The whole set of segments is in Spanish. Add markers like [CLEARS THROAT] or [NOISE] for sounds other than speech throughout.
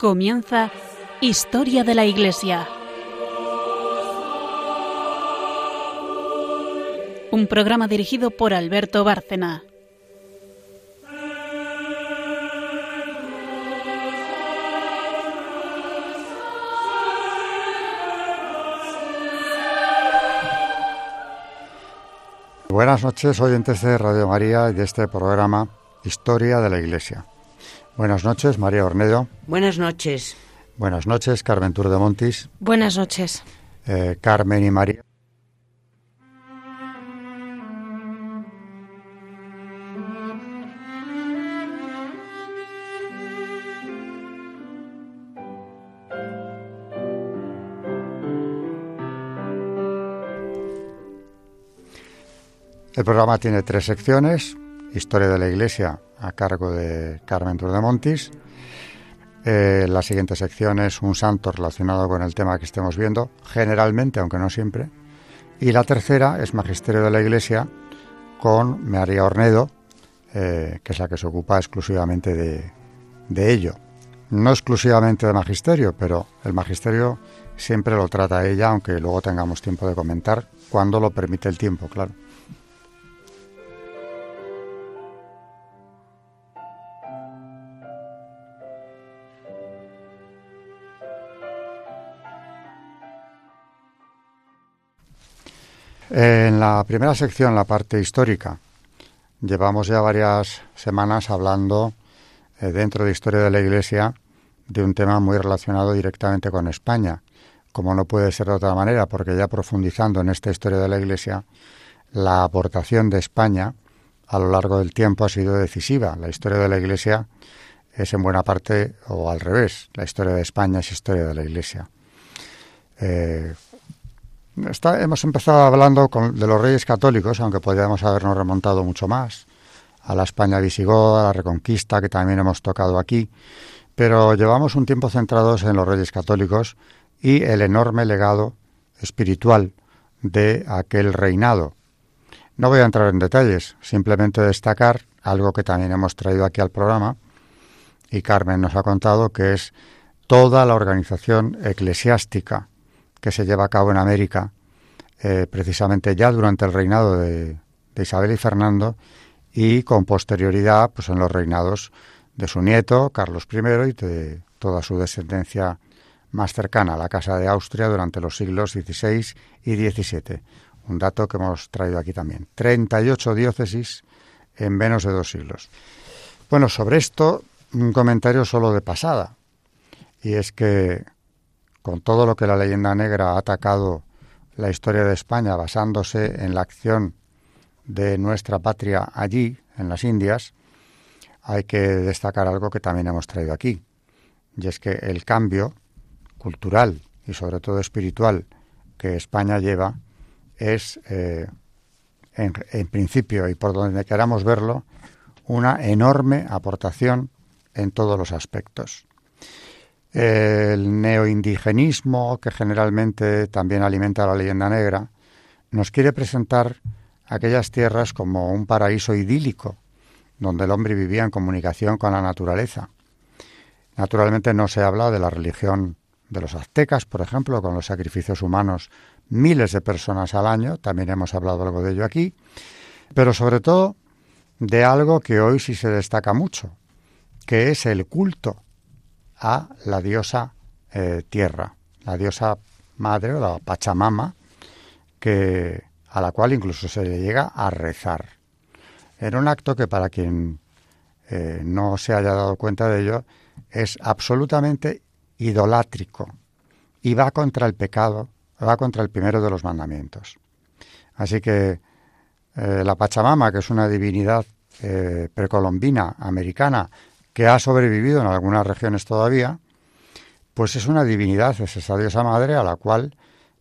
Comienza Historia de la Iglesia. Un programa dirigido por Alberto Bárcena. Buenas noches, oyentes de Radio María y de este programa Historia de la Iglesia. Buenas noches, María Ornedo. Buenas noches. Buenas noches, Carmen Tour de Montis. Buenas noches. Eh, Carmen y María. El programa tiene tres secciones. Historia de la Iglesia a cargo de Carmen Turdemontis. Eh, la siguiente sección es un santo relacionado con el tema que estemos viendo, generalmente, aunque no siempre. Y la tercera es Magisterio de la Iglesia con María Ornedo, eh, que es la que se ocupa exclusivamente de, de ello. No exclusivamente de Magisterio, pero el Magisterio siempre lo trata ella, aunque luego tengamos tiempo de comentar, cuando lo permite el tiempo, claro. En la primera sección, la parte histórica, llevamos ya varias semanas hablando eh, dentro de Historia de la Iglesia de un tema muy relacionado directamente con España, como no puede ser de otra manera, porque ya profundizando en esta historia de la Iglesia, la aportación de España a lo largo del tiempo ha sido decisiva. La historia de la Iglesia es en buena parte, o al revés, la historia de España es historia de la Iglesia. Eh, hemos empezado hablando de los reyes católicos, aunque podríamos habernos remontado mucho más, a la España visigoda, a la Reconquista, que también hemos tocado aquí, pero llevamos un tiempo centrados en los reyes católicos y el enorme legado espiritual de aquel reinado. No voy a entrar en detalles, simplemente destacar algo que también hemos traído aquí al programa y Carmen nos ha contado, que es toda la organización eclesiástica que se lleva a cabo en América, eh, precisamente ya durante el reinado de, Isabel y Fernando y con posterioridad pues en los reinados de su nieto Carlos I y de toda su descendencia más cercana a la Casa de Austria durante los siglos XVI y XVII. Un dato que hemos traído aquí también. 38 diócesis en menos de dos siglos. Bueno, sobre esto un comentario solo de pasada. Y es que con todo lo que la leyenda negra ha atacado la historia de España basándose en la acción de nuestra patria allí, en las Indias, hay que destacar algo que también hemos traído aquí, y es que el cambio cultural y sobre todo espiritual que España lleva es, eh, en, en principio y por donde queramos verlo, una enorme aportación en todos los aspectos el neoindigenismo, que generalmente también alimenta la leyenda negra, nos quiere presentar aquellas tierras como un paraíso idílico, donde el hombre vivía en comunicación con la naturaleza. Naturalmente no se habla de la religión de los aztecas, por ejemplo, con los sacrificios humanos, miles de personas al año, también hemos hablado algo de ello aquí, pero sobre todo de algo que hoy sí se destaca mucho, que es el culto a la diosa eh, tierra, la diosa madre o la Pachamama, que, a la cual incluso se le llega a rezar. En un acto que para quien eh, no se haya dado cuenta de ello es absolutamente idolátrico y va contra el pecado, va contra el primero de los mandamientos. Así que eh, la Pachamama, que es una divinidad precolombina americana que ha sobrevivido en algunas regiones todavía, pues es una divinidad, es esa diosa madre a la cual,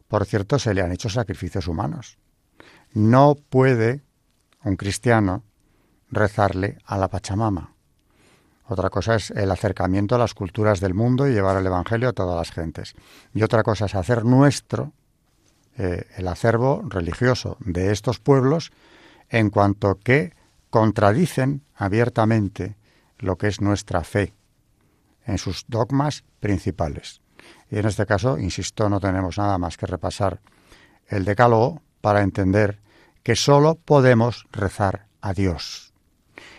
por cierto, se le han hecho sacrificios humanos. No puede un cristiano rezarle a la Pachamama. Otra cosa es el acercamiento a las culturas del mundo y llevar el Evangelio a todas las gentes. Y otra cosa es hacer nuestro eh, el acervo religioso de estos pueblos en cuanto que contradicen abiertamente lo que es nuestra fe en sus dogmas principales. Y en este caso, insisto, no tenemos nada más que repasar el decálogo para entender que sólo podemos rezar a Dios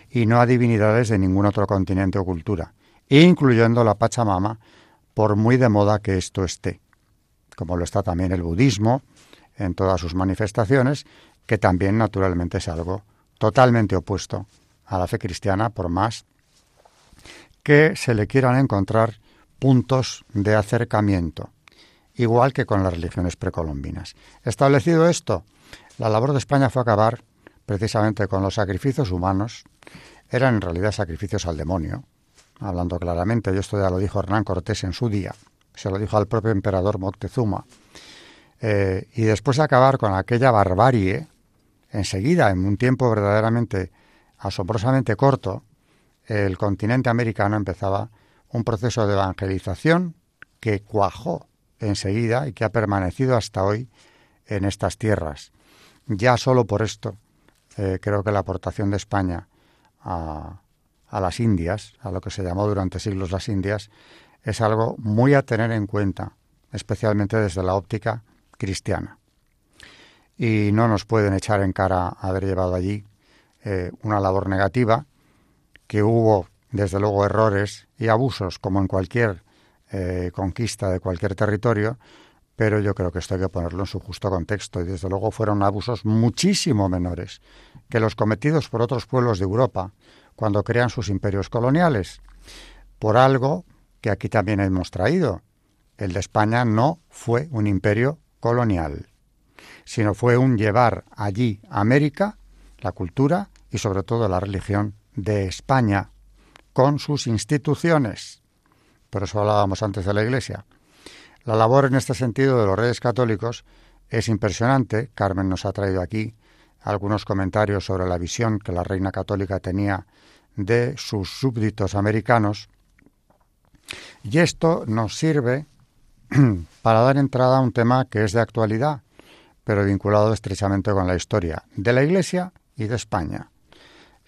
y no a divinidades de ningún otro continente o cultura, incluyendo la Pachamama, por muy de moda que esto esté, como lo está también el budismo en todas sus manifestaciones, que también naturalmente es algo totalmente opuesto a la fe cristiana, por más que se le quieran encontrar puntos de acercamiento, igual que con las religiones precolombinas. Establecido esto, la labor de España fue acabar precisamente con los sacrificios humanos, eran en realidad sacrificios al demonio, hablando claramente, y esto ya lo dijo Hernán Cortés en su día, se lo dijo al propio emperador Moctezuma, eh, y después de acabar con aquella barbarie, enseguida, en un tiempo verdaderamente asombrosamente corto, el continente americano empezaba un proceso de evangelización que cuajó enseguida y que ha permanecido hasta hoy en estas tierras. Ya solo por esto eh, creo que la aportación de España a, las Indias, a lo que se llamó durante siglos las Indias, es algo muy a tener en cuenta, especialmente desde la óptica cristiana. Y no nos pueden echar en cara haber llevado allí eh, una labor negativa, que hubo desde luego errores y abusos como en cualquier eh, conquista de cualquier territorio, pero yo creo que esto hay que ponerlo en su justo contexto y desde luego fueron abusos muchísimo menores que los cometidos por otros pueblos de Europa cuando crean sus imperios coloniales, por algo que aquí también hemos traído. El de España no fue un imperio colonial, sino fue un llevar allí América la cultura y sobre todo la religión de España, con sus instituciones. Por eso hablábamos antes de la Iglesia. La labor en este sentido de los reyes católicos es impresionante. Carmen nos ha traído aquí algunos comentarios sobre la visión que la reina católica tenía de sus súbditos americanos. Y esto nos sirve [CLEARS THROAT] para dar entrada a un tema que es de actualidad, pero vinculado estrechamente con la historia de la Iglesia y de España,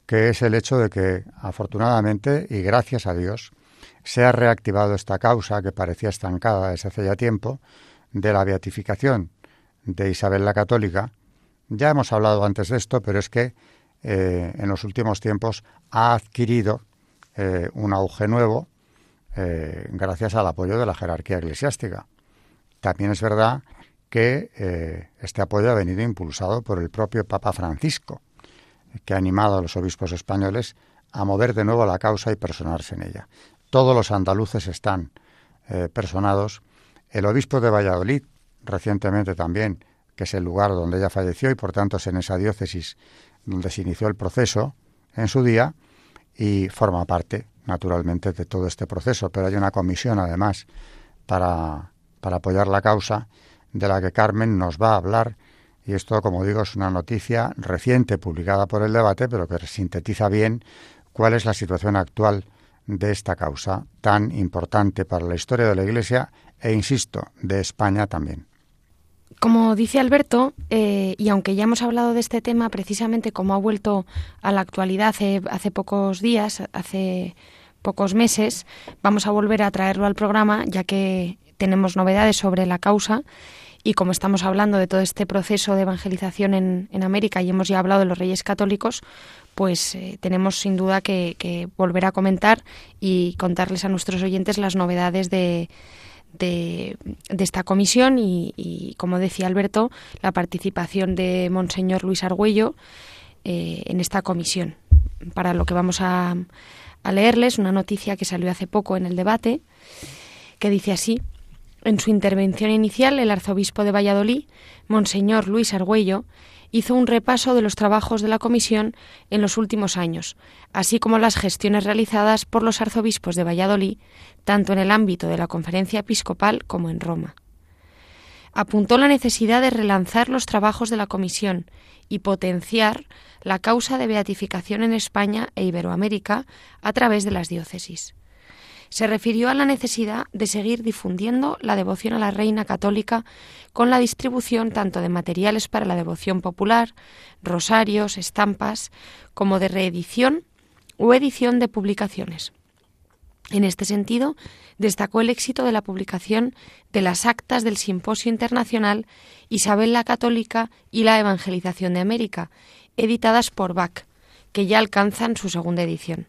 que es el hecho de que, afortunadamente y gracias a Dios, se ha reactivado esta causa que parecía estancada desde hace ya tiempo de la beatificación de Isabel la Católica. Ya hemos hablado antes de esto, pero es que eh, en los últimos tiempos ha adquirido eh, un auge nuevo eh, gracias al apoyo de la jerarquía eclesiástica. También es verdad que este apoyo ha venido impulsado por el propio Papa Francisco, que ha animado a los obispos españoles a mover de nuevo la causa y personarse en ella. Todos los andaluces están eh, personados. El obispo de Valladolid, recientemente también, que es el lugar donde ella falleció y por tanto es en esa diócesis donde se inició el proceso en su día y forma parte, naturalmente, de todo este proceso. Pero hay una comisión, además, para, para apoyar la causa, de la que Carmen nos va a hablar y esto, como digo, es una noticia reciente publicada por el debate, pero que sintetiza bien cuál es la situación actual de esta causa tan importante para la historia de la Iglesia e, insisto, de España también. Como dice Alberto, eh, y aunque ya hemos hablado de este tema precisamente como ha vuelto a la actualidad hace, hace pocos días, hace pocos meses, vamos a volver a traerlo al programa ya que tenemos novedades sobre la causa y como estamos hablando de todo este proceso de evangelización en, en América y hemos ya hablado de los reyes católicos, pues eh, tenemos sin duda que, volver a comentar y contarles a nuestros oyentes las novedades de, de, esta comisión y, como decía Alberto, la participación de Monseñor Luis Argüello eh, en esta comisión. Para lo que vamos a, a leerles, una noticia que salió hace poco en el debate, que dice así. En su intervención inicial, el arzobispo de Valladolid, Monseñor Luis Argüello, hizo un repaso de los trabajos de la Comisión en los últimos años, así como las gestiones realizadas por los arzobispos de Valladolid, tanto en el ámbito de la conferencia episcopal como en Roma. Apuntó la necesidad de relanzar los trabajos de la Comisión y potenciar la causa de beatificación en España e Iberoamérica a través de las diócesis se refirió a la necesidad de seguir difundiendo la devoción a la Reina Católica con la distribución tanto de materiales para la devoción popular, rosarios, estampas, como de reedición o edición de publicaciones. En este sentido, destacó el éxito de la publicación de las actas del Simposio Internacional Isabel la Católica y la Evangelización de América, editadas por Bach, que ya alcanzan su segunda edición.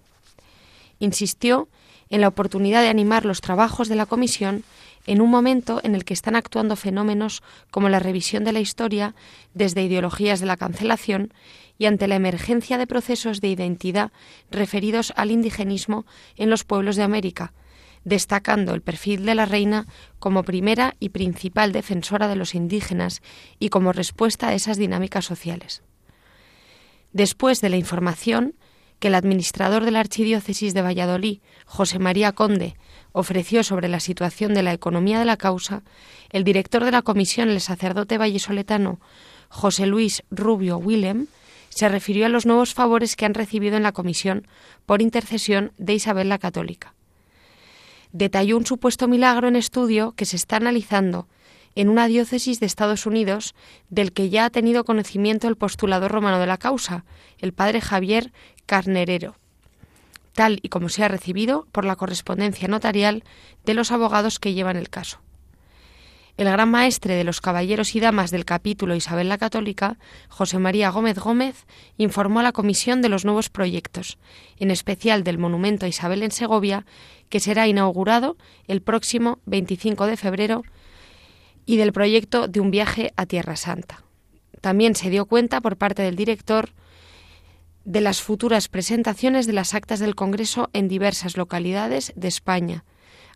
Insistió en la oportunidad de animar los trabajos de la Comisión en un momento en el que están actuando fenómenos como la revisión de la historia desde ideologías de la cancelación y ante la emergencia de procesos de identidad referidos al indigenismo en los pueblos de América, destacando el perfil de la reina como primera y principal defensora de los indígenas y como respuesta a esas dinámicas sociales. Después de la información que el administrador de la Archidiócesis de Valladolid, José María Conde, ofreció sobre la situación de la economía de la causa, el director de la comisión, el sacerdote vallesoletano José Luis Rubio Willem, se refirió a los nuevos favores que han recibido en la comisión por intercesión de Isabel la Católica. Detalló un supuesto milagro en estudio que se está analizando en una diócesis de Estados Unidos del que ya ha tenido conocimiento el postulador romano de la causa, el padre Javier Carnerero, tal y como se ha recibido por la correspondencia notarial de los abogados que llevan el caso. El gran maestre de los caballeros y damas del capítulo Isabel la Católica, José María Gómez Gómez, informó a la comisión de los nuevos proyectos, en especial del monumento a Isabel en Segovia, que será inaugurado el próximo 25 de febrero, y del proyecto de un viaje a Tierra Santa. También se dio cuenta por parte del director de las futuras presentaciones de las actas del Congreso en diversas localidades de España,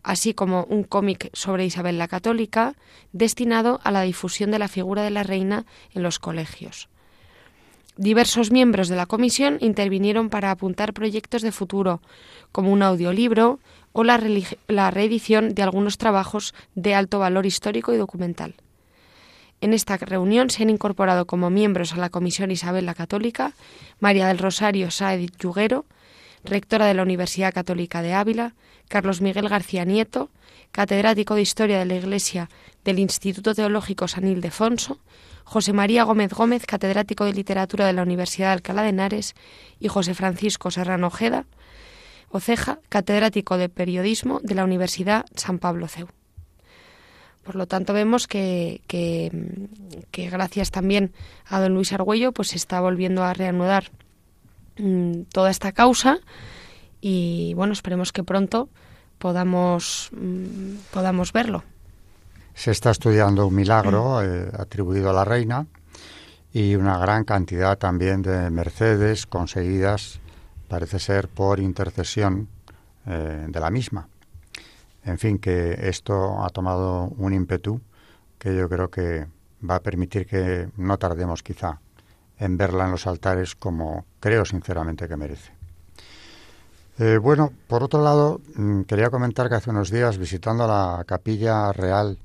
así como un cómic sobre Isabel la Católica destinado a la difusión de la figura de la reina en los colegios. Diversos miembros de la comisión intervinieron para apuntar proyectos de futuro, como un audiolibro o la, reedición de algunos trabajos de alto valor histórico y documental. En esta reunión se han incorporado como miembros a la Comisión Isabel la Católica María del Rosario Saed Yuguero, rectora de la Universidad Católica de Ávila, Carlos Miguel García Nieto, catedrático de Historia de la Iglesia del Instituto Teológico San Ildefonso, José María Gómez Gómez, catedrático de Literatura de la Universidad de Alcalá de Henares, y José Francisco Serrano Ojeda, Oceja, catedrático de Periodismo de la Universidad San Pablo CEU. Por lo tanto, vemos que, que, gracias también a don Luis Argüello, pues se está volviendo a reanudar Mm, toda esta causa y bueno, esperemos que pronto podamos, mm, podamos verlo. Se está estudiando un milagro eh, atribuido a la reina y una gran cantidad también de mercedes conseguidas, parece ser, por intercesión eh, de la misma. En fin, que esto ha tomado un ímpetu que yo creo que va a permitir que no tardemos quizá en verla en los altares como creo sinceramente que merece. Eh, bueno, por otro lado, mm, quería comentar que hace unos días, visitando la capilla real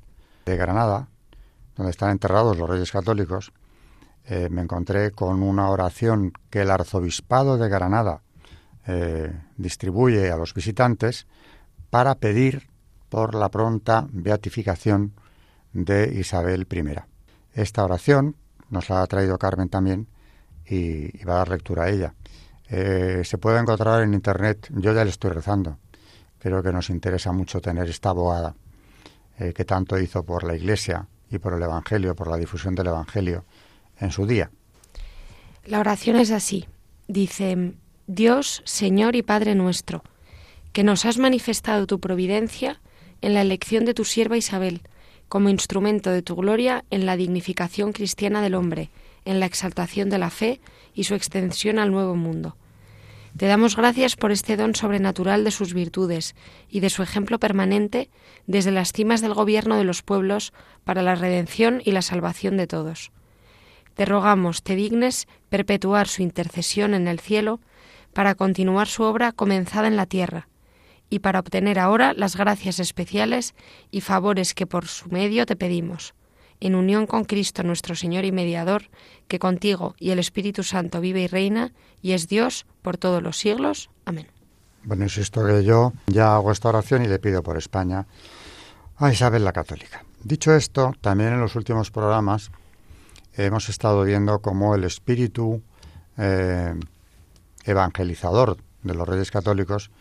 de Granada, donde están enterrados los reyes católicos, eh, me encontré con una oración que el arzobispado de Granada eh, distribuye a los visitantes para pedir por la pronta beatificación de Isabel I. Esta oración, nos la ha traído Carmen también, y, va a dar lectura a ella. Eh, se puede encontrar en Internet, yo ya le estoy rezando. Creo que nos interesa mucho tener esta abogada eh, que tanto hizo por la Iglesia y por el Evangelio, por la difusión del Evangelio en su día. La oración es así. Dice, Dios, Señor y Padre nuestro, que nos has manifestado tu providencia en la elección de tu sierva Isabel, como instrumento de tu gloria en la dignificación cristiana del hombre, en la exaltación de la fe y su extensión al nuevo mundo. Te damos gracias por este don sobrenatural de sus virtudes y de su ejemplo permanente desde las cimas del gobierno de los pueblos para la redención y la salvación de todos. Te rogamos, te dignes perpetuar su intercesión en el cielo para continuar su obra comenzada en la tierra y para obtener ahora las gracias especiales y favores que por su medio te pedimos en unión con Cristo nuestro Señor y Mediador, que contigo y el Espíritu Santo vive y reina, y es Dios por todos los siglos. Amén. Bueno, insisto que yo ya hago esta oración y le pido por España a Isabel la Católica. Dicho esto, también en los últimos programas hemos estado viendo cómo el espíritu eh, evangelizador de los reyes católicos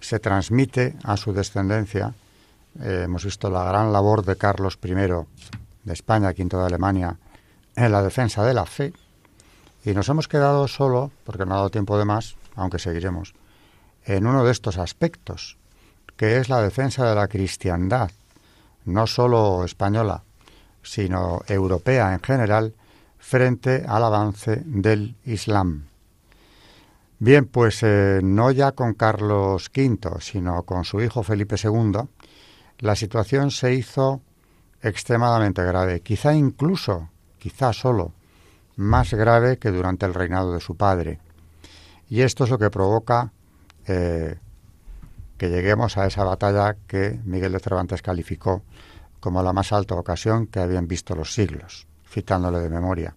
se transmite a su descendencia. Eh, hemos visto la gran labor de Carlos I España, quinto de Alemania, en la defensa de la fe. Y nos hemos quedado solo, porque no ha dado tiempo de más, aunque seguiremos, en uno de estos aspectos, que es la defensa de la cristiandad, no solo española, sino europea en general, frente al avance del Islam. Bien, pues eh, no ya con Carlos V, sino con su hijo Felipe II, la situación se hizo extremadamente grave, quizá incluso, quizá solo, más grave que durante el reinado de su padre. Y esto es lo que provoca eh, que lleguemos a esa batalla que Miguel de Cervantes calificó como la más alta ocasión que habían visto los siglos, citándole de memoria,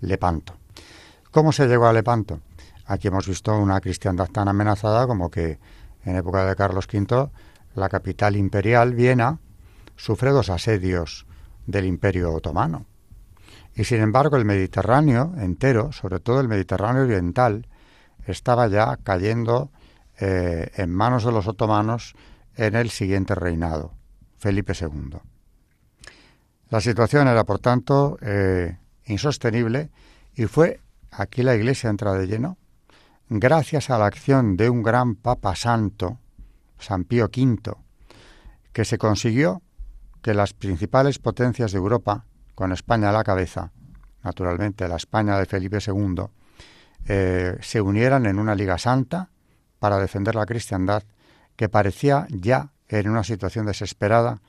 Lepanto. ¿Cómo se llegó a Lepanto? Aquí hemos visto una cristiandad tan amenazada como que en época de Carlos V la capital imperial, Viena, sufre dos asedios del imperio otomano. Y sin embargo el Mediterráneo entero, sobre todo el Mediterráneo oriental, estaba ya cayendo eh, en manos de los otomanos en el siguiente reinado, Felipe II. La situación era, por tanto, eh, insostenible y fue, aquí la Iglesia entra de lleno, gracias a la acción de un gran Papa Santo, San Pío V, que se consiguió que las principales potencias de Europa, con España a la cabeza, naturalmente la España de Felipe II, eh, se unieran en una Liga Santa para defender la cristiandad que parecía ya en una situación desesperada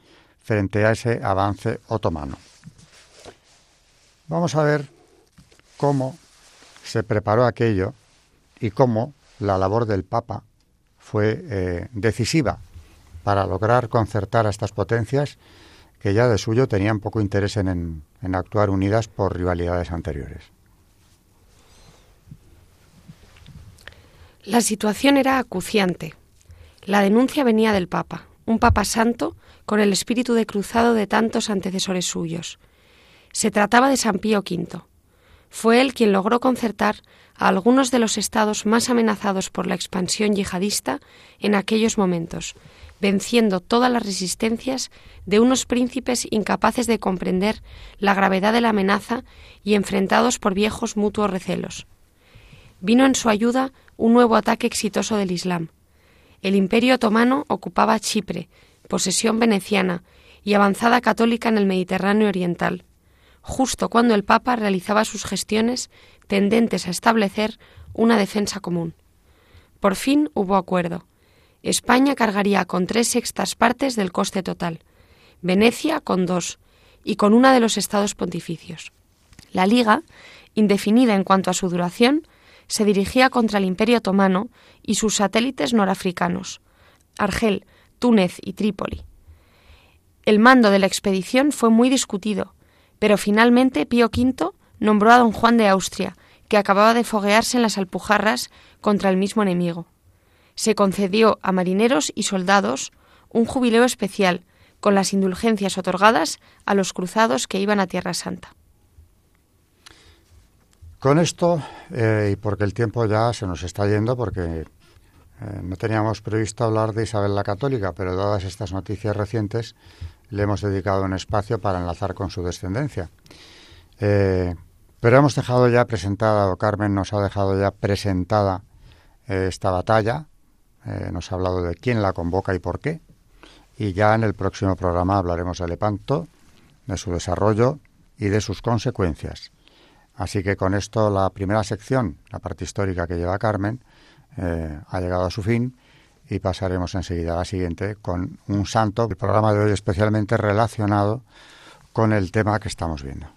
frente a ese avance otomano. Vamos a ver cómo se preparó aquello y cómo la labor del Papa fue eh, decisiva para lograr concertar a estas potencias que ya de suyo tenían poco interés en, en actuar unidas por rivalidades anteriores. La situación era acuciante. La denuncia venía del Papa, un Papa santo con el espíritu de cruzado de tantos antecesores suyos. Se trataba de San Pío V. Fue él quien logró concertar a algunos de los estados más amenazados por la expansión yihadista en aquellos momentos, venciendo todas las resistencias de unos príncipes incapaces de comprender la gravedad de la amenaza y enfrentados por viejos mutuos recelos. Vino en su ayuda un nuevo ataque exitoso del Islam. El imperio otomano ocupaba Chipre, posesión veneciana y avanzada católica en el Mediterráneo oriental, justo cuando el Papa realizaba sus gestiones tendentes a establecer una defensa común. Por fin hubo acuerdo España cargaría con tres sextas partes del coste total, Venecia con dos y con una de los estados pontificios. La Liga, indefinida en cuanto a su duración, se dirigía contra el Imperio otomano y sus satélites norafricanos, Argel, Túnez y Trípoli. El mando de la expedición fue muy discutido, pero finalmente Pío V nombró a don Juan de Austria, que acababa de foguearse en las Alpujarras contra el mismo enemigo se concedió a marineros y soldados un jubileo especial con las indulgencias otorgadas a los cruzados que iban a Tierra Santa. Con esto, eh, y porque el tiempo ya se nos está yendo, porque eh, no teníamos previsto hablar de Isabel la Católica, pero dadas estas noticias recientes, le hemos dedicado un espacio para enlazar con su descendencia. Eh, pero hemos dejado ya presentada, o Carmen nos ha dejado ya presentada esta batalla, eh, nos ha hablado de quién la convoca y por qué. Y ya en el próximo programa hablaremos de Lepanto, de su desarrollo y de sus consecuencias. Así que con esto la primera sección, la parte histórica que lleva Carmen, eh, ha llegado a su fin y pasaremos enseguida a la siguiente con un santo, el programa de hoy especialmente relacionado con el tema que estamos viendo.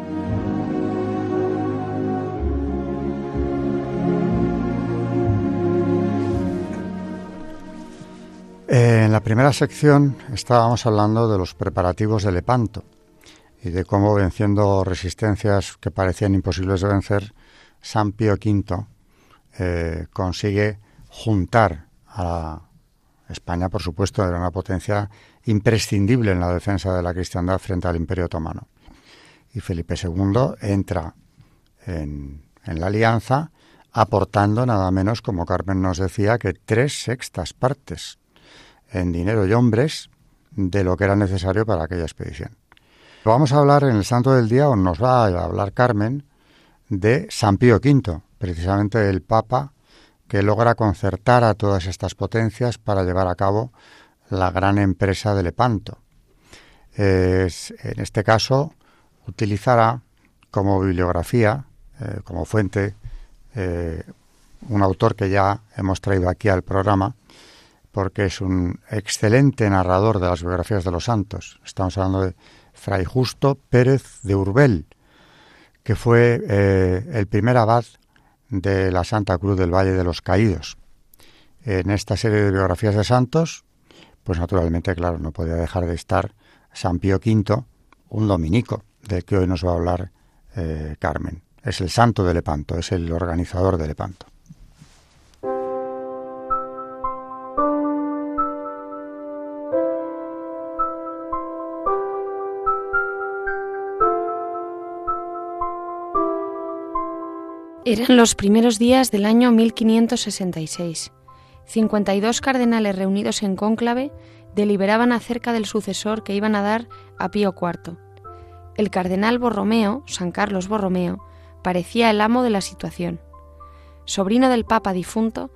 En la primera sección estábamos hablando de los preparativos de Lepanto y de cómo venciendo resistencias que parecían imposibles de vencer, San Pío V eh, consigue juntar a España, por supuesto, era una potencia imprescindible en la defensa de la cristiandad frente al Imperio Otomano. Y Felipe II entra en, la alianza aportando nada menos, como Carmen nos decía, que tres sextas partes en dinero y hombres de lo que era necesario para aquella expedición. Vamos a hablar en el Santo del Día, o nos va a hablar Carmen, de San Pío V, precisamente el Papa que logra concertar a todas estas potencias para llevar a cabo la gran empresa de Lepanto. en este caso, utilizará como bibliografía, eh, como fuente, eh, un autor que ya hemos traído aquí al programa, porque es un excelente narrador de las biografías de los santos. Estamos hablando de Fray Justo Pérez de Urbel, que fue eh, el primer abad de la Santa Cruz del Valle de los Caídos. En esta serie de biografías de santos pues naturalmente, claro, no podía dejar de estar San Pío V, un dominico, del que hoy nos va a hablar eh, Carmen. Es el santo de Lepanto, es el organizador de Lepanto. Eran los primeros días del año 1566. 52 cardenales reunidos en cónclave deliberaban acerca del sucesor que iban a dar a Pío IV. El cardenal Borromeo, San Carlos Borromeo, parecía el amo de la situación. Sobrino del Papa difunto,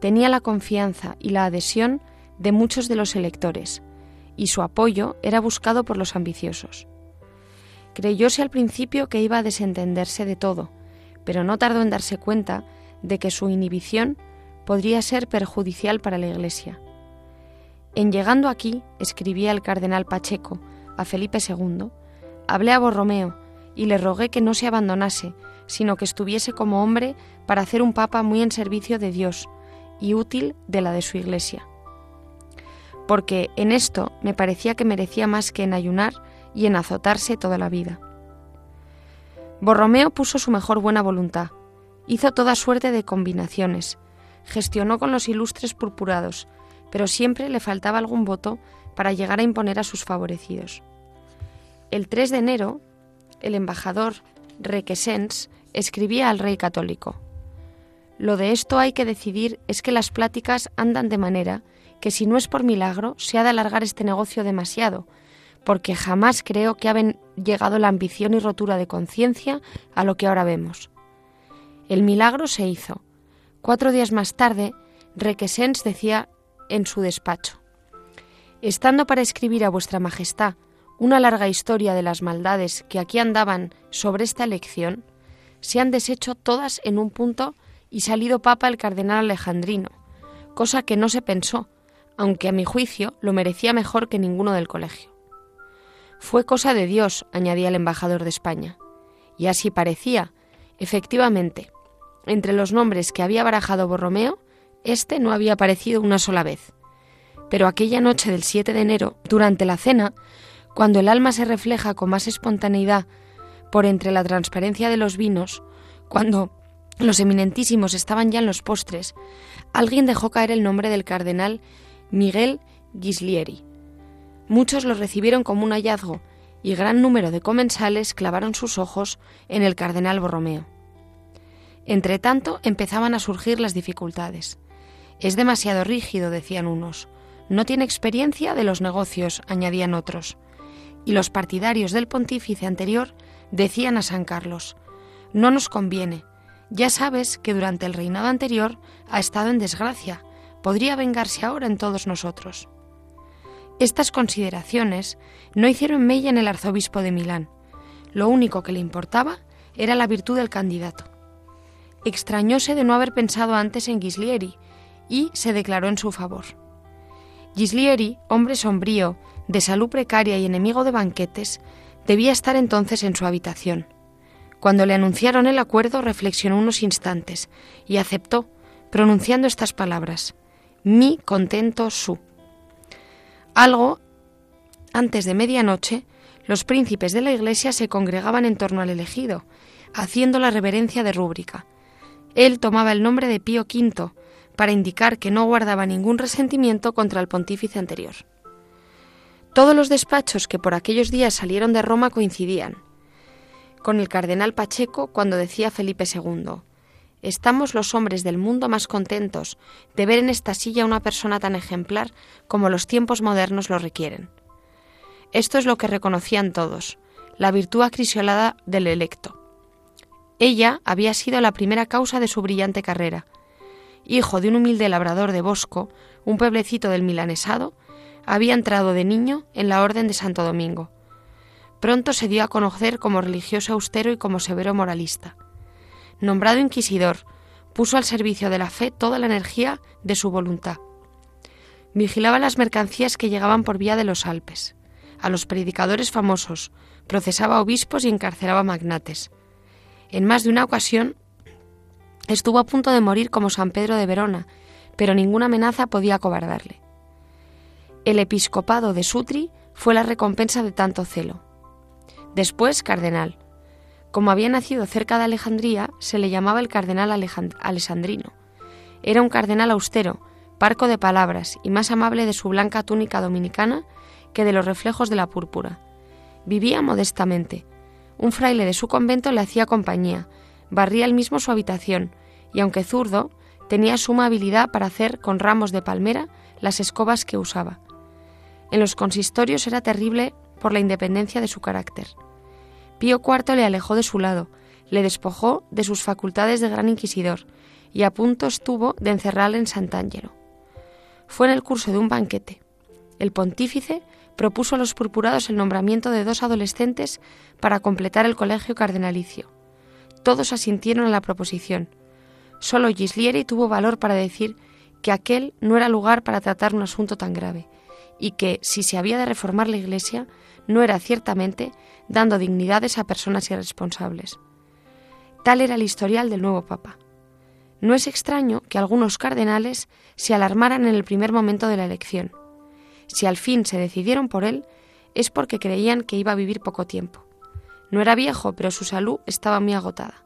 tenía la confianza y la adhesión de muchos de los electores, y su apoyo era buscado por los ambiciosos. Creyóse al principio que iba a desentenderse de todo, pero no tardó en darse cuenta de que su inhibición podría ser perjudicial para la Iglesia. En llegando aquí, escribía el cardenal Pacheco a Felipe II, hablé a Borromeo y le rogué que no se abandonase, sino que estuviese como hombre para hacer un papa muy en servicio de Dios y útil de la de su Iglesia. Porque en esto me parecía que merecía más que en ayunar y en azotarse toda la vida. Borromeo puso su mejor buena voluntad, hizo toda suerte de combinaciones, gestionó con los ilustres purpurados, pero siempre le faltaba algún voto para llegar a imponer a sus favorecidos. El 3 de enero, el embajador Requesens escribía al rey católico. Lo de esto hay que decidir es que las pláticas andan de manera que si no es por milagro se ha de alargar este negocio demasiado, porque jamás creo que ha llegado la ambición y rotura de conciencia a lo que ahora vemos. El milagro se hizo, Cuatro días más tarde, Requesens decía en su despacho, Estando para escribir a vuestra Majestad una larga historia de las maldades que aquí andaban sobre esta elección, se han deshecho todas en un punto y salido papa el cardenal alejandrino, cosa que no se pensó, aunque a mi juicio lo merecía mejor que ninguno del colegio. Fue cosa de Dios, añadía el embajador de España. Y así parecía. Efectivamente, entre los nombres que había barajado Borromeo, este no había aparecido una sola vez. Pero aquella noche del 7 de enero, durante la cena, cuando el alma se refleja con más espontaneidad por entre la transparencia de los vinos, cuando los eminentísimos estaban ya en los postres, alguien dejó caer el nombre del cardenal Miguel Gislieri. Muchos lo recibieron como un hallazgo y gran número de comensales clavaron sus ojos en el cardenal Borromeo. Entretanto, empezaban a surgir las dificultades. Es demasiado rígido, decían unos. No tiene experiencia de los negocios, añadían otros. Y los partidarios del pontífice anterior decían a San Carlos, no nos conviene. Ya sabes que durante el reinado anterior ha estado en desgracia. Podría vengarse ahora en todos nosotros. Estas consideraciones no hicieron mella en el arzobispo de Milán. Lo único que le importaba era la virtud del candidato. Extrañóse de no haber pensado antes en Gislieri y se declaró en su favor. Gislieri, hombre sombrío, de salud precaria y enemigo de banquetes, debía estar entonces en su habitación. Cuando le anunciaron el acuerdo, reflexionó unos instantes y aceptó, pronunciando estas palabras: Mi contento su. Algo antes de medianoche, los príncipes de la iglesia se congregaban en torno al elegido, haciendo la reverencia de rúbrica. Él tomaba el nombre de Pío V para indicar que no guardaba ningún resentimiento contra el pontífice anterior. Todos los despachos que por aquellos días salieron de Roma coincidían con el cardenal Pacheco cuando decía Felipe II, Estamos los hombres del mundo más contentos de ver en esta silla una persona tan ejemplar como los tiempos modernos lo requieren. Esto es lo que reconocían todos, la virtud acrisolada del electo. Ella había sido la primera causa de su brillante carrera. Hijo de un humilde labrador de Bosco, un pueblecito del milanesado, había entrado de niño en la Orden de Santo Domingo. Pronto se dio a conocer como religioso austero y como severo moralista. Nombrado inquisidor, puso al servicio de la fe toda la energía de su voluntad. Vigilaba las mercancías que llegaban por vía de los Alpes, a los predicadores famosos, procesaba obispos y encarcelaba magnates. En más de una ocasión estuvo a punto de morir como San Pedro de Verona, pero ninguna amenaza podía acobardarle. El episcopado de Sutri fue la recompensa de tanto celo. Después cardenal. Como había nacido cerca de Alejandría, se le llamaba el cardenal alessandrino. Era un cardenal austero, parco de palabras y más amable de su blanca túnica dominicana que de los reflejos de la púrpura. Vivía modestamente. Un fraile de su convento le hacía compañía, barría él mismo su habitación, y aunque zurdo, tenía suma habilidad para hacer con ramos de palmera las escobas que usaba. En los consistorios era terrible por la independencia de su carácter. Pío IV le alejó de su lado, le despojó de sus facultades de gran inquisidor y a punto estuvo de encerrarle en Sant'Angelo. Fue en el curso de un banquete. El pontífice propuso a los purpurados el nombramiento de dos adolescentes para completar el colegio cardenalicio. Todos asintieron a la proposición. Solo Gislieri tuvo valor para decir que aquel no era lugar para tratar un asunto tan grave y que, si se había de reformar la Iglesia, no era ciertamente dando dignidades a personas irresponsables. Tal era el historial del nuevo Papa. No es extraño que algunos cardenales se alarmaran en el primer momento de la elección. Si al fin se decidieron por él, es porque creían que iba a vivir poco tiempo. No era viejo, pero su salud estaba muy agotada.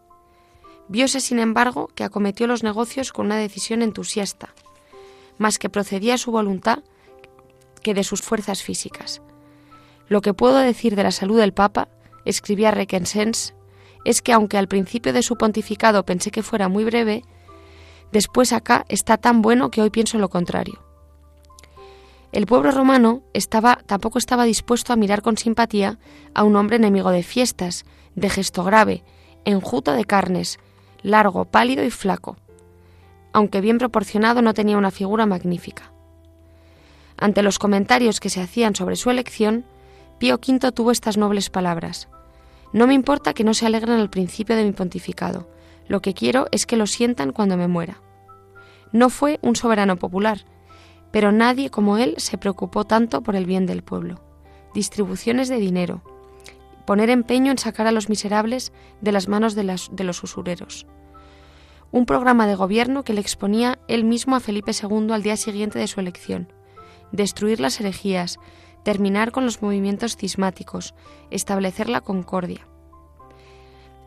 Viose, sin embargo, que acometió los negocios con una decisión entusiasta, más que procedía a su voluntad que de sus fuerzas físicas. Lo que puedo decir de la salud del Papa, escribía Requesens, es que aunque al principio de su pontificado pensé que fuera muy breve, después acá está tan bueno que hoy pienso lo contrario. El pueblo romano estaba, tampoco estaba dispuesto a mirar con simpatía a un hombre enemigo de fiestas, de gesto grave, enjuto de carnes, largo, pálido y flaco. Aunque bien proporcionado, no tenía una figura magnífica. Ante los comentarios que se hacían sobre su elección, Pío V tuvo estas nobles palabras. No me importa que no se alegren al principio de mi pontificado, lo que quiero es que lo sientan cuando me muera. No fue un soberano popular, pero nadie como él se preocupó tanto por el bien del pueblo. Distribuciones de dinero, poner empeño en sacar a los miserables de las manos de, de los usureros. Un programa de gobierno que le exponía él mismo a Felipe II al día siguiente de su elección. Destruir las herejías, terminar con los movimientos cismáticos, establecer la concordia.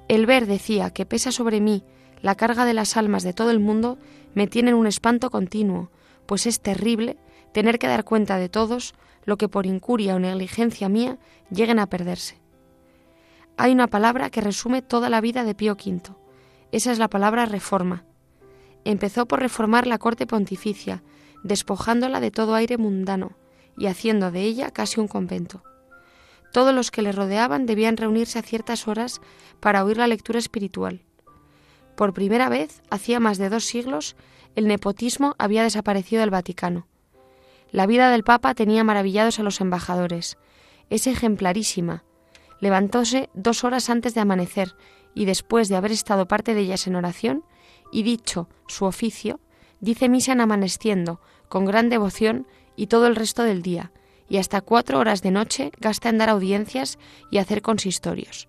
El ver, decía, que pesa sobre mí la carga de las almas de todo el mundo, me tiene en un espanto continuo, pues es terrible tener que dar cuenta de todos lo que por incuria o negligencia mía lleguen a perderse. Hay una palabra que resume toda la vida de Pío V. Esa es la palabra reforma. Empezó por reformar la corte pontificia, despojándola de todo aire mundano, y haciendo de ella casi un convento. Todos los que le rodeaban debían reunirse a ciertas horas para oír la lectura espiritual. Por primera vez, hacía más de dos siglos, el nepotismo había desaparecido del Vaticano. La vida del Papa tenía maravillados a los embajadores. Es ejemplarísima. Levantóse dos horas antes de amanecer y después de haber estado parte de ellas en oración y dicho su oficio, dice misa en amaneciendo, con gran devoción y todo el resto del día, y hasta cuatro horas de noche gasta en dar audiencias y hacer consistorios.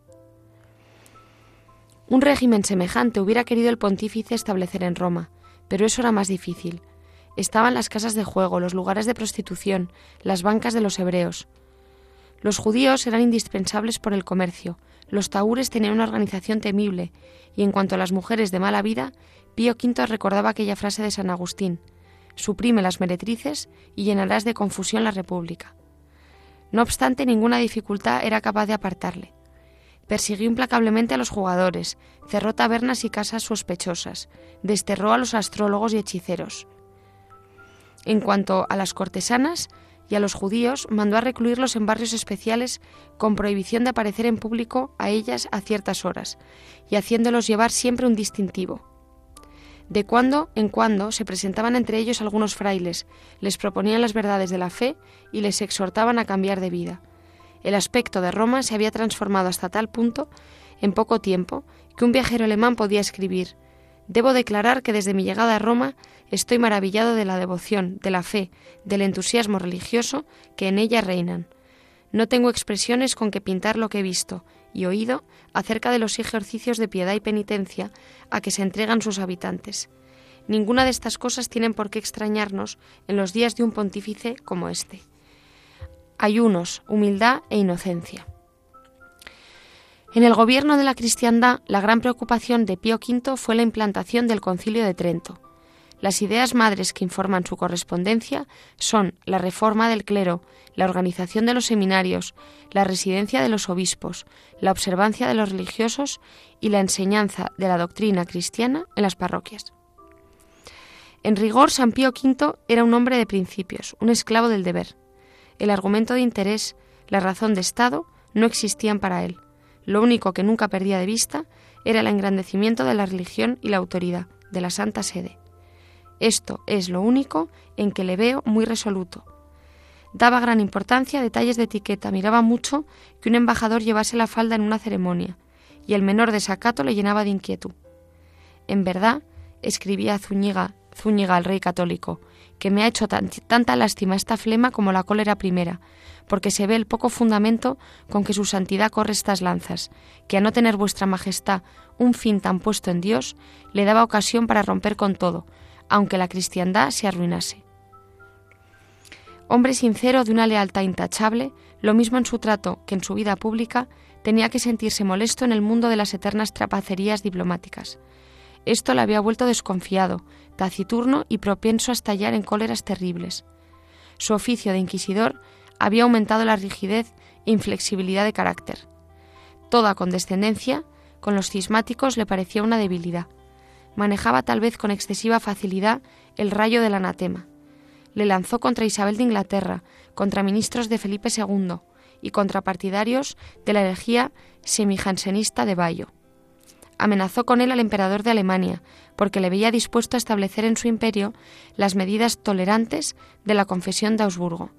Un régimen semejante hubiera querido el pontífice establecer en Roma, pero eso era más difícil. Estaban las casas de juego, los lugares de prostitución, las bancas de los hebreos. Los judíos eran indispensables por el comercio, los taúres tenían una organización temible, y en cuanto a las mujeres de mala vida, Pío V recordaba aquella frase de San Agustín, suprime las meretrices y llenarás de confusión la República. No obstante, ninguna dificultad era capaz de apartarle. Persiguió implacablemente a los jugadores, cerró tabernas y casas sospechosas, desterró a los astrólogos y hechiceros. En cuanto a las cortesanas y a los judíos, mandó a recluirlos en barrios especiales con prohibición de aparecer en público a ellas a ciertas horas, y haciéndolos llevar siempre un distintivo. De cuando en cuando se presentaban entre ellos algunos frailes, les proponían las verdades de la fe y les exhortaban a cambiar de vida. El aspecto de Roma se había transformado hasta tal punto, en poco tiempo, que un viajero alemán podía escribir Debo declarar que desde mi llegada a Roma estoy maravillado de la devoción, de la fe, del entusiasmo religioso que en ella reinan. No tengo expresiones con que pintar lo que he visto y oído acerca de los ejercicios de piedad y penitencia a que se entregan sus habitantes. Ninguna de estas cosas tienen por qué extrañarnos en los días de un pontífice como este ayunos, humildad e inocencia. En el gobierno de la cristiandad, la gran preocupación de Pío V fue la implantación del Concilio de Trento. Las ideas madres que informan su correspondencia son la reforma del clero, la organización de los seminarios, la residencia de los obispos, la observancia de los religiosos y la enseñanza de la doctrina cristiana en las parroquias. En rigor, San Pío V era un hombre de principios, un esclavo del deber. El argumento de interés, la razón de Estado, no existían para él. Lo único que nunca perdía de vista era el engrandecimiento de la religión y la autoridad de la Santa Sede. Esto es lo único en que le veo muy resoluto. Daba gran importancia a detalles de etiqueta, miraba mucho que un embajador llevase la falda en una ceremonia, y el menor desacato le llenaba de inquietud. En verdad, escribía Zúñiga, Zúñiga al rey católico, que me ha hecho tanta lástima esta flema como la cólera primera, porque se ve el poco fundamento con que su santidad corre estas lanzas, que a no tener vuestra majestad un fin tan puesto en Dios, le daba ocasión para romper con todo, aunque la cristiandad se arruinase. Hombre sincero de una lealtad intachable, lo mismo en su trato que en su vida pública, tenía que sentirse molesto en el mundo de las eternas trapacerías diplomáticas. Esto le había vuelto desconfiado, taciturno y propenso a estallar en cóleras terribles. Su oficio de inquisidor había aumentado la rigidez e inflexibilidad de carácter. Toda condescendencia con los cismáticos le parecía una debilidad. Manejaba tal vez con excesiva facilidad el rayo del anatema. Le lanzó contra Isabel de Inglaterra, contra ministros de Felipe II y contra partidarios de la herejía semijansenista de Bayo amenazó con él al emperador de Alemania, porque le veía dispuesto a establecer en su imperio las medidas tolerantes de la confesión de Augsburgo.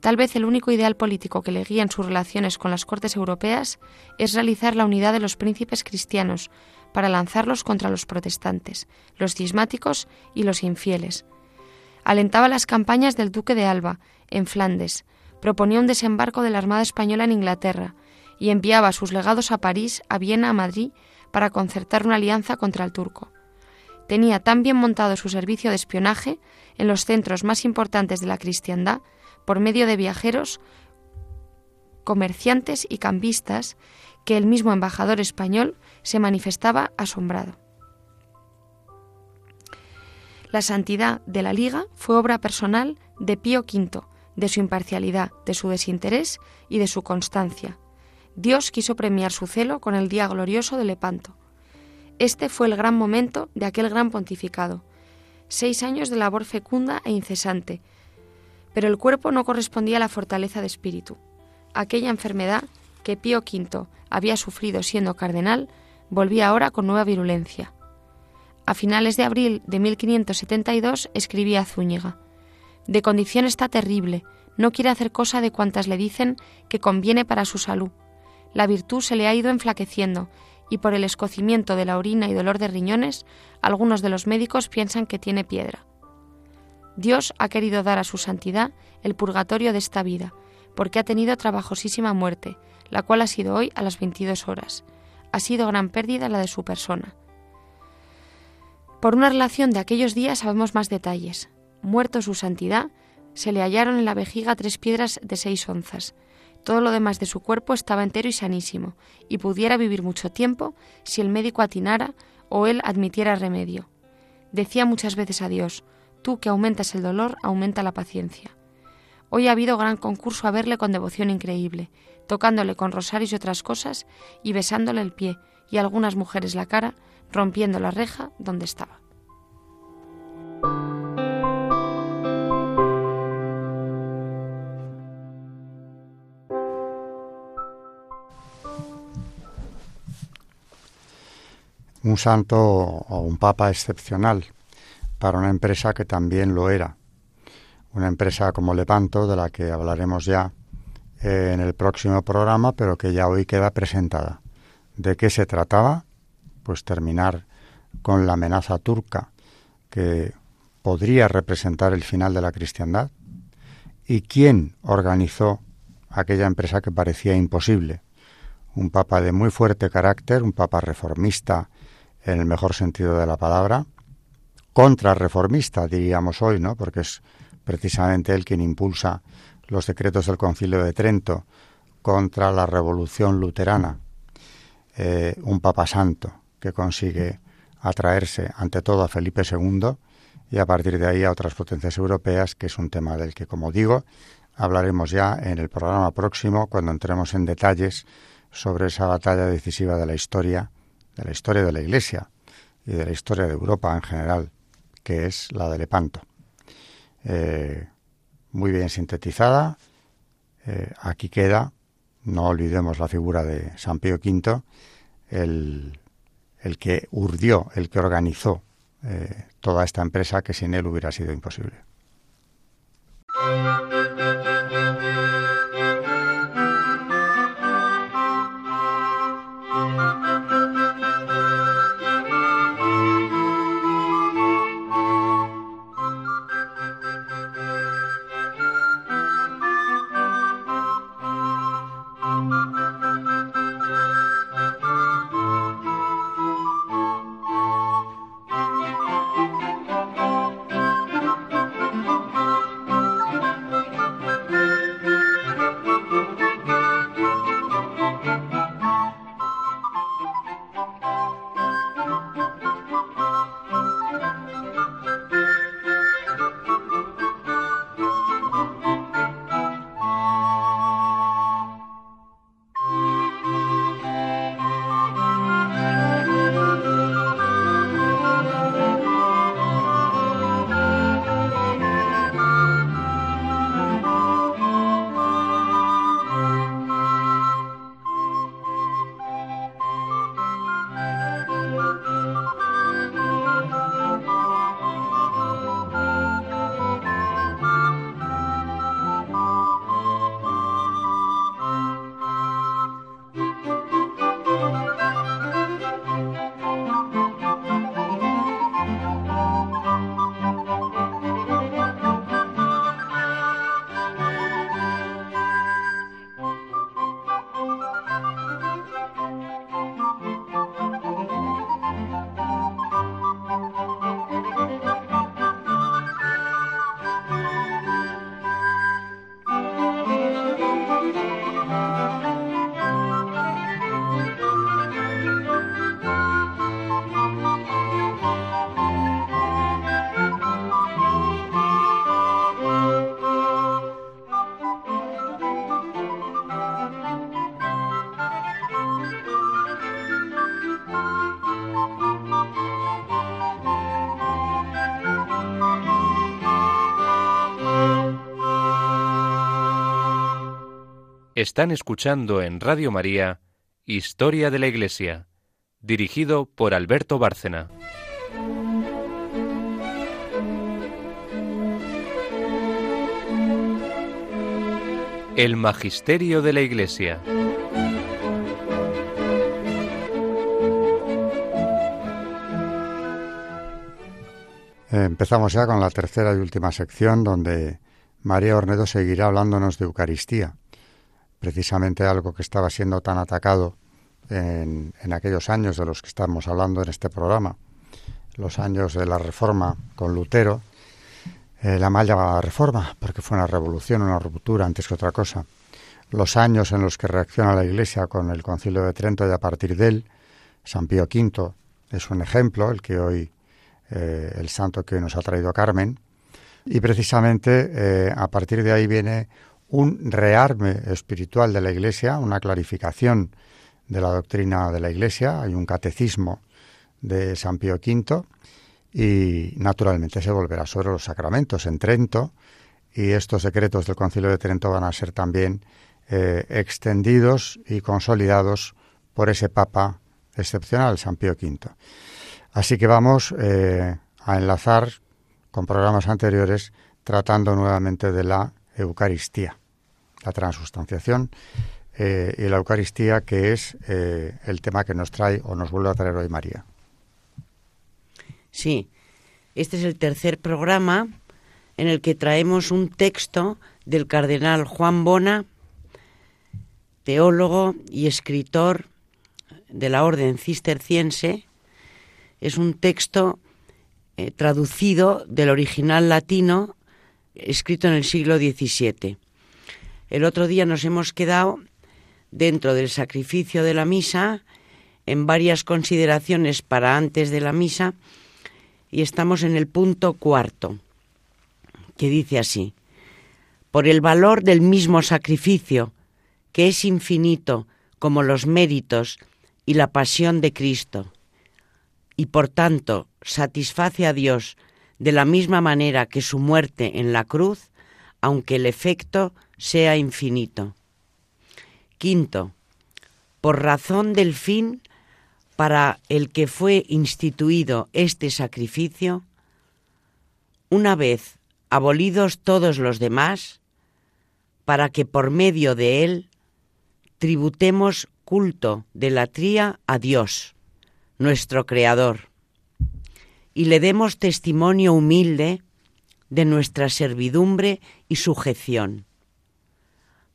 Tal vez el único ideal político que le guía en sus relaciones con las cortes europeas es realizar la unidad de los príncipes cristianos para lanzarlos contra los protestantes, los cismáticos y los infieles. Alentaba las campañas del duque de Alba, en Flandes, proponía un desembarco de la Armada Española en Inglaterra y enviaba sus legados a París, a Viena, a Madrid para concertar una alianza contra el turco. Tenía tan bien montado su servicio de espionaje en los centros más importantes de la cristiandad por medio de viajeros, comerciantes y cambistas que el mismo embajador español se manifestaba asombrado. La santidad de la Liga fue obra personal de Pío V, de su imparcialidad, de su desinterés y de su constancia, Dios quiso premiar su celo con el día glorioso de Lepanto. Este fue el gran momento de aquel gran pontificado. Seis años de labor fecunda e incesante. Pero el cuerpo no correspondía a la fortaleza de espíritu. Aquella enfermedad que Pío V había sufrido siendo cardenal volvía ahora con nueva virulencia. A finales de abril de 1572 escribía Zúñiga, De condición está terrible, no quiere hacer cosa de cuantas le dicen que conviene para su salud. La virtud se le ha ido enflaqueciendo y por el escocimiento de la orina y dolor de riñones, algunos de los médicos piensan que tiene piedra. Dios ha querido dar a su santidad el purgatorio de esta vida, porque ha tenido trabajosísima muerte, la cual ha sido hoy a las 22 horas. Ha sido gran pérdida la de su persona. Por una relación de aquellos días sabemos más detalles. Muerto su santidad, se le hallaron en la vejiga tres piedras de seis onzas, todo lo demás de su cuerpo estaba entero y sanísimo, y pudiera vivir mucho tiempo si el médico atinara o él admitiera remedio. Decía muchas veces a Dios, tú que aumentas el dolor, aumenta la paciencia. Hoy ha habido gran concurso a verle con devoción increíble, tocándole con rosarios y otras cosas, y besándole el pie, y algunas mujeres la cara, rompiendo la reja donde estaba. un santo o un papa excepcional para una empresa que también lo era. Una empresa como Lepanto, de la que hablaremos ya en el próximo programa, pero que ya hoy queda presentada. ¿De qué se trataba? Pues terminar con la amenaza turca que podría representar el final de la cristiandad. ¿Y quién organizó aquella empresa que parecía imposible? Un papa de muy fuerte carácter, un papa reformista en el mejor sentido de la palabra, contrarreformista, diríamos hoy, ¿no? Porque es precisamente él quien impulsa los decretos del Concilio de Trento contra la revolución luterana, eh, un papa santo que consigue atraerse ante todo a Felipe II y a partir de ahí a otras potencias europeas, que es un tema del que, como digo, hablaremos ya en el programa próximo cuando entremos en detalles sobre esa batalla decisiva de la historia de la historia de la Iglesia y de la historia de Europa en general, que es la de Lepanto. Eh, muy bien sintetizada. Eh, aquí queda, no olvidemos la figura de San Pío V, el, el que urdió, el que organizó eh, toda esta empresa que sin él hubiera sido imposible. Están escuchando en Radio María Historia de la Iglesia, dirigido por Alberto Bárcena. El Magisterio de la Iglesia. Empezamos ya con la tercera y última sección donde María Ornedo seguirá hablándonos de Eucaristía precisamente algo que estaba siendo tan atacado en, aquellos años de los que estamos hablando en este programa, los años de la Reforma con Lutero, eh, la mal llamada Reforma, porque fue una revolución, una ruptura antes que otra cosa, los años en los que reacciona la Iglesia con el Concilio de Trento y a partir de él, San Pío V es un ejemplo, el que hoy eh, el santo que nos ha traído Carmen. Y precisamente eh, a partir de ahí viene un rearme espiritual de la Iglesia, una clarificación de la doctrina de la Iglesia, hay un catecismo de San Pío V y naturalmente se volverá sobre los sacramentos en Trento y estos decretos del Concilio de Trento van a ser también eh, extendidos y consolidados por ese Papa excepcional, San Pío V. Así que vamos eh, a enlazar con programas anteriores tratando nuevamente de la Eucaristía, la transustanciación eh, y la Eucaristía, que es eh, el tema que nos trae o nos vuelve a traer hoy María. Sí, este es el tercer programa en el que traemos un texto del cardenal Juan Bona, teólogo y escritor de la orden cisterciense, es un texto eh, traducido del original latino escrito en el siglo XVII. El otro día nos hemos quedado dentro del sacrificio de la misa en varias consideraciones para antes de la misa y estamos en el punto cuarto, que dice así, por el valor del mismo sacrificio, que es infinito como los méritos y la pasión de Cristo y por tanto satisface a Dios de la misma manera que su muerte en la cruz, aunque el efecto sea infinito. Quinto, por razón del fin para el que fue instituido este sacrificio, una vez abolidos todos los demás, para que por medio de él tributemos culto de la tría a Dios nuestro Creador, y le demos testimonio humilde de nuestra servidumbre y sujeción,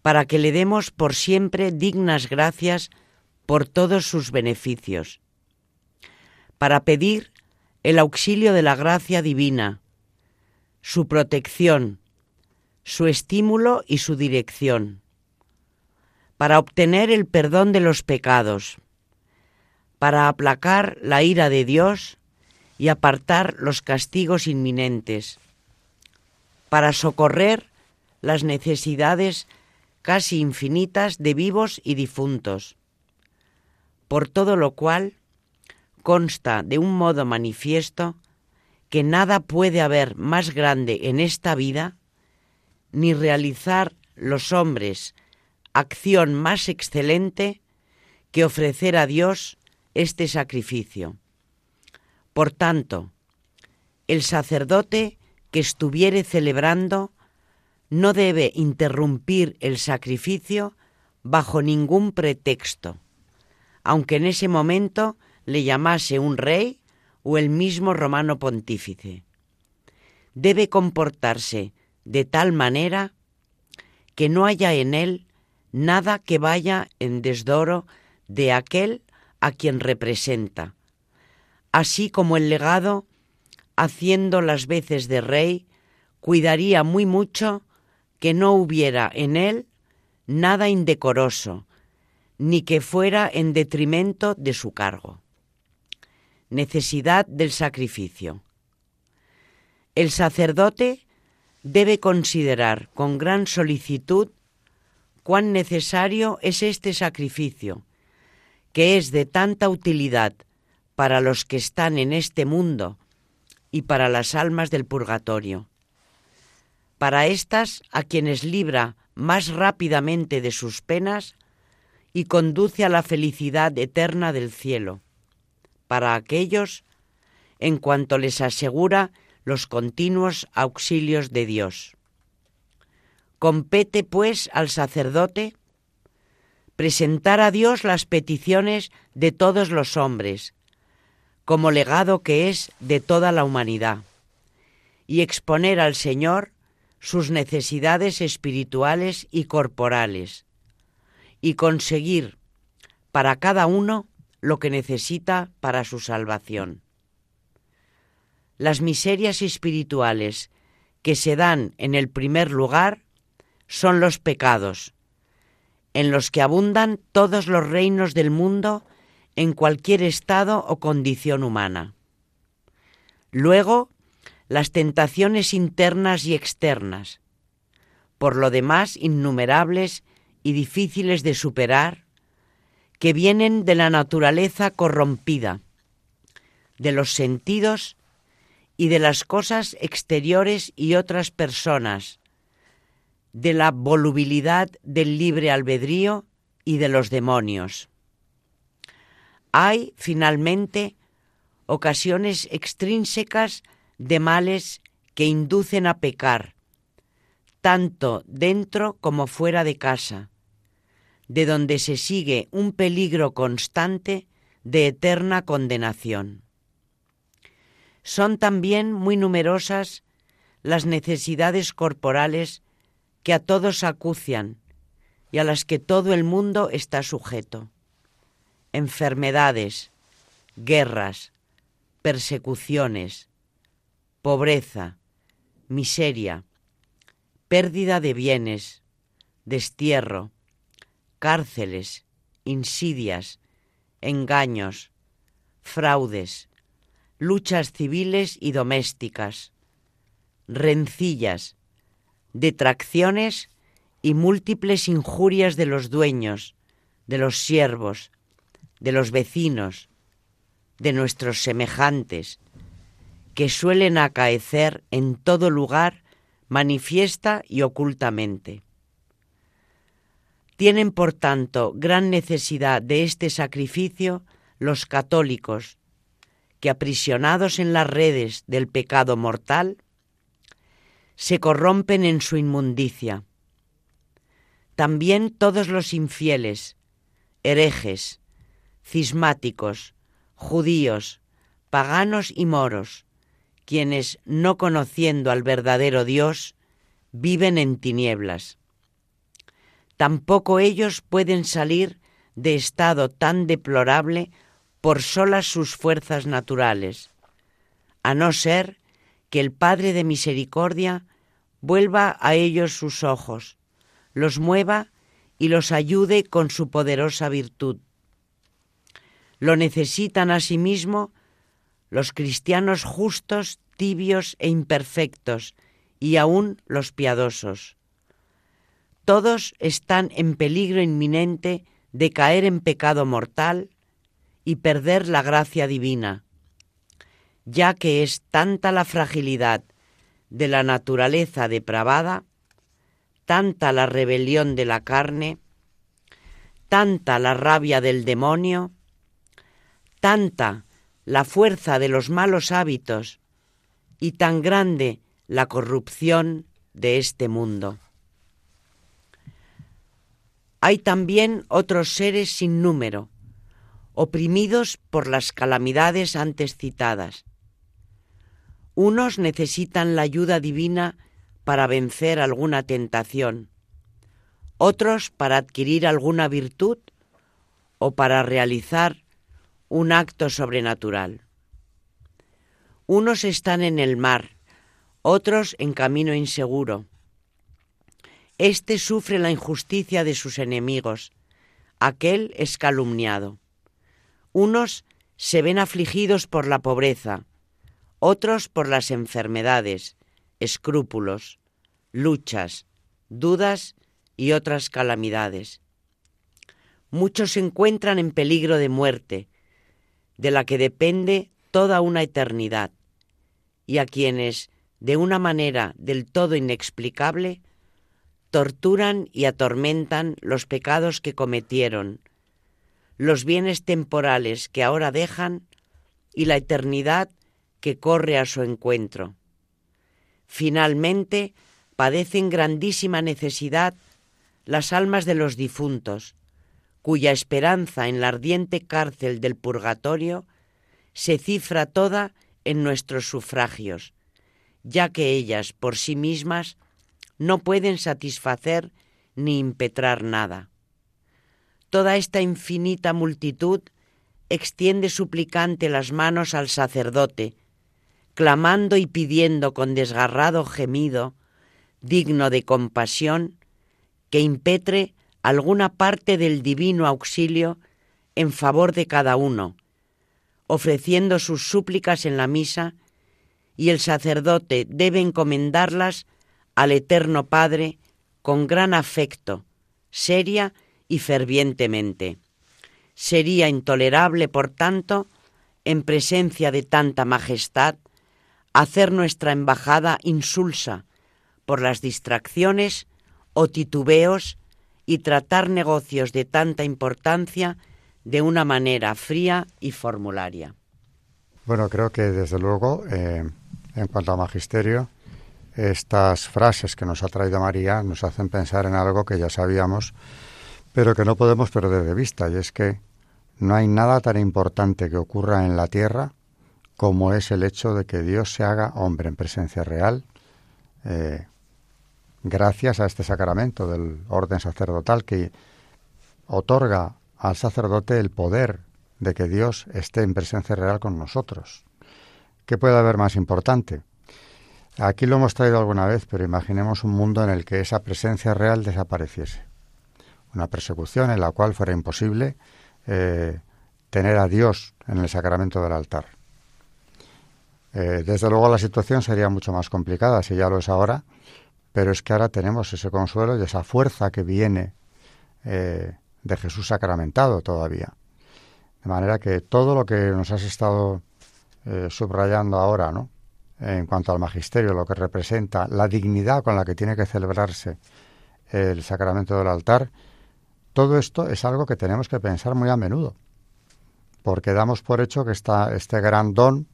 para que le demos por siempre dignas gracias por todos sus beneficios, para pedir el auxilio de la gracia divina, su protección, su estímulo y su dirección, para obtener el perdón de los pecados, para aplacar la ira de Dios y apartar los castigos inminentes, para socorrer las necesidades casi infinitas de vivos y difuntos, por todo lo cual consta de un modo manifiesto que nada puede haber más grande en esta vida, ni realizar los hombres acción más excelente que ofrecer a Dios este sacrificio. Por tanto, el sacerdote que estuviere celebrando no debe interrumpir el sacrificio bajo ningún pretexto, aunque en ese momento le llamase un rey o el mismo romano pontífice. Debe comportarse de tal manera que no haya en él nada que vaya en desdoro de aquel a quien representa, así como el legado, haciendo las veces de rey, cuidaría muy mucho que no hubiera en él nada indecoroso, ni que fuera en detrimento de su cargo. Necesidad del sacrificio. El sacerdote debe considerar con gran solicitud cuán necesario es este sacrificio que es de tanta utilidad para los que están en este mundo y para las almas del purgatorio. Para éstas a quienes libra más rápidamente de sus penas y conduce a la felicidad eterna del cielo. Para aquellos en cuanto les asegura los continuos auxilios de Dios. Compete, pues, al sacerdote presentar a Dios las peticiones de todos los hombres, como legado que es de toda la humanidad, y exponer al Señor sus necesidades espirituales y corporales, y conseguir para cada uno lo que necesita para su salvación. Las miserias espirituales que se dan en el primer lugar son los pecados, en los que abundan todos los reinos del mundo en cualquier estado o condición humana. Luego, las tentaciones internas y externas, por lo demás innumerables y difíciles de superar, que vienen de la naturaleza corrompida, de los sentidos y de las cosas exteriores y otras personas, de la volubilidad del libre albedrío y de los demonios. Hay, finalmente, ocasiones extrínsecas de males que inducen a pecar, tanto dentro como fuera de casa, de donde se sigue un peligro constante de eterna condenación. Son también muy numerosas las necesidades corporales que a todos acucian y a las que todo el mundo está sujeto. Enfermedades, guerras, persecuciones, pobreza, miseria, pérdida de bienes, destierro, cárceles, insidias, engaños, fraudes, luchas civiles y domésticas, rencillas, detracciones y múltiples injurias de los dueños, de los siervos, de los vecinos, de nuestros semejantes, que suelen acaecer en todo lugar manifiesta y ocultamente. Tienen, por tanto, gran necesidad de este sacrificio los católicos, que aprisionados en las redes del pecado mortal, se corrompen en su inmundicia. También todos los infieles, herejes, cismáticos, judíos, paganos y moros, quienes, no conociendo al verdadero Dios, viven en tinieblas. Tampoco ellos pueden salir de estado tan deplorable por solas sus fuerzas naturales, a no ser que el Padre de Misericordia vuelva a ellos sus ojos, los mueva y los ayude con su poderosa virtud. Lo necesitan asimismo los cristianos justos, tibios e imperfectos, y aún los piadosos. Todos están en peligro inminente de caer en pecado mortal y perder la gracia divina, ya que es tanta la fragilidad de la naturaleza depravada, tanta la rebelión de la carne, tanta la rabia del demonio, tanta la fuerza de los malos hábitos y tan grande la corrupción de este mundo. Hay también otros seres sin número, oprimidos por las calamidades antes citadas, unos necesitan la ayuda divina para vencer alguna tentación, otros para adquirir alguna virtud o para realizar un acto sobrenatural. Unos están en el mar, otros en camino inseguro. Este sufre la injusticia de sus enemigos, aquel es calumniado. Unos se ven afligidos por la pobreza, otros por las enfermedades, escrúpulos, luchas, dudas y otras calamidades. Muchos se encuentran en peligro de muerte, de la que depende toda una eternidad, y a quienes, de una manera del todo inexplicable, torturan y atormentan los pecados que cometieron, los bienes temporales que ahora dejan y la eternidad que corre a su encuentro. Finalmente, padecen grandísima necesidad las almas de los difuntos, cuya esperanza en la ardiente cárcel del purgatorio se cifra toda en nuestros sufragios, ya que ellas por sí mismas no pueden satisfacer ni impetrar nada. Toda esta infinita multitud extiende suplicante las manos al sacerdote, clamando y pidiendo con desgarrado gemido, digno de compasión, que impetre alguna parte del divino auxilio en favor de cada uno, ofreciendo sus súplicas en la misa, y el sacerdote debe encomendarlas al Eterno Padre con gran afecto, seria y fervientemente. Sería intolerable, por tanto, en presencia de tanta majestad, hacer nuestra embajada insulsa por las distracciones o titubeos y tratar negocios de tanta importancia de una manera fría y formularia. Bueno, creo que desde luego, eh, en cuanto a magisterio, estas frases que nos ha traído María nos hacen pensar en algo que ya sabíamos, pero que no podemos perder de vista, y es que no hay nada tan importante que ocurra en la tierra como es el hecho de que Dios se haga hombre en presencia real, eh, gracias a este sacramento del orden sacerdotal que otorga al sacerdote el poder de que Dios esté en presencia real con nosotros. ¿Qué puede haber más importante? Aquí lo hemos traído alguna vez, pero imaginemos un mundo en el que esa presencia real desapareciese. Una persecución en la cual fuera imposible eh, tener a Dios en el sacramento del altar. Eh, desde luego la situación sería mucho más complicada si ya lo es ahora, pero es que ahora tenemos ese consuelo y esa fuerza que viene eh, de Jesús sacramentado todavía. De manera que todo lo que nos has estado eh, subrayando ahora, ¿no? En cuanto al magisterio, lo que representa la dignidad con la que tiene que celebrarse el sacramento del altar, todo esto es algo que tenemos que pensar muy a menudo, porque damos por hecho que está este gran don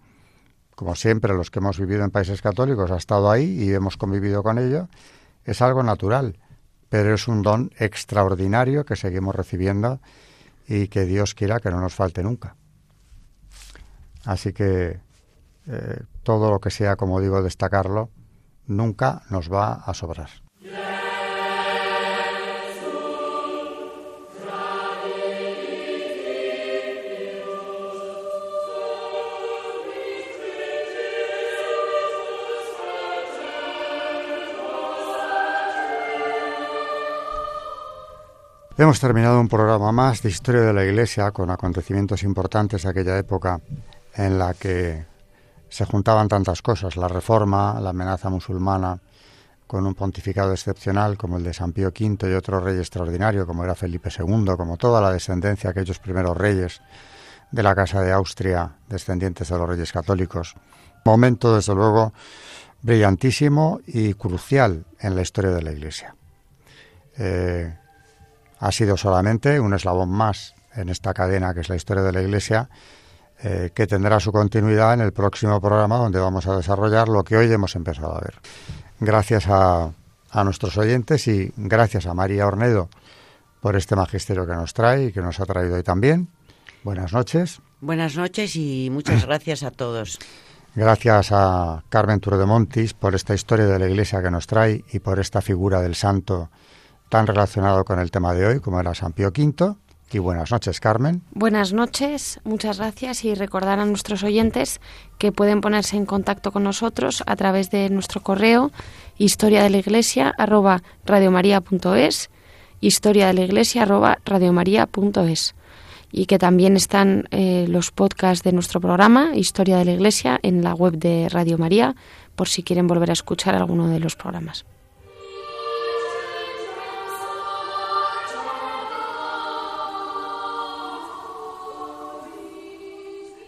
como siempre los que hemos vivido en países católicos, ha estado ahí y hemos convivido con ello, es algo natural, pero es un don extraordinario que seguimos recibiendo y que Dios quiera que no nos falte nunca. Así que eh, todo lo que sea, como digo, destacarlo, nunca nos va a sobrar. Hemos terminado un programa más de historia de la Iglesia con acontecimientos importantes de aquella época en la que se juntaban tantas cosas, la reforma, la amenaza musulmana, con un pontificado excepcional como el de San Pío V y otro rey extraordinario como era Felipe II, como toda la descendencia, aquellos primeros reyes de la Casa de Austria, descendientes de los reyes católicos. Momento, desde luego, brillantísimo y crucial en la historia de la Iglesia. Eh, ha sido solamente un eslabón más en esta cadena que es la historia de la Iglesia, eh, que tendrá su continuidad en el próximo programa donde vamos a desarrollar lo que hoy hemos empezado a ver. Gracias a, a nuestros oyentes y gracias a María Ornedo por este magisterio que nos trae y que nos ha traído hoy también. Buenas noches. Buenas noches y muchas [CLEARS THROAT] gracias a todos. Gracias a Carmen de Montis por esta historia de la Iglesia que nos trae y por esta figura del santo tan relacionado con el tema de hoy como era San Pío V. Y buenas noches, Carmen. Buenas noches, muchas gracias y recordar a nuestros oyentes que pueden ponerse en contacto con nosotros a través de nuestro correo historia de la iglesia arroba radiomaria.es historia de la iglesia arroba y que también están eh, los podcasts de nuestro programa Historia de la Iglesia en la web de Radio María por si quieren volver a escuchar alguno de los programas.